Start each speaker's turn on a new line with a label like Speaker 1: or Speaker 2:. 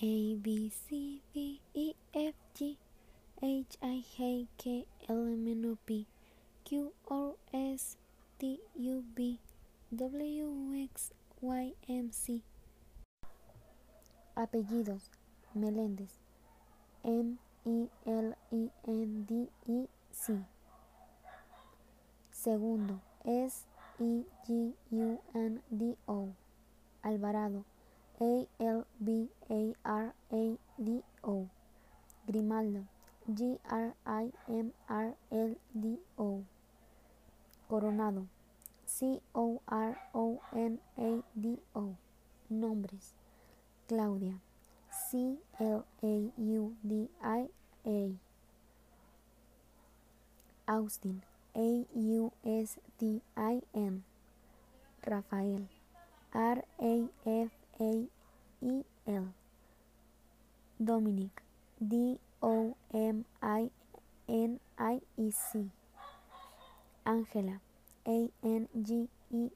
Speaker 1: A B C D E F G H I J K L M N O P Q R S T U V W X Y M C Apellidos Meléndez M I L I N D E C Segundo S E G U N D O Alvarado A L B A R A D O Grimaldo. G R I M R L D O Coronado. C O R O N A D O Nombres. Claudia. C L A U D I A Austin. A U S T I N Rafael. R A F A Dominic. D O M I N I E C. Angela A N G E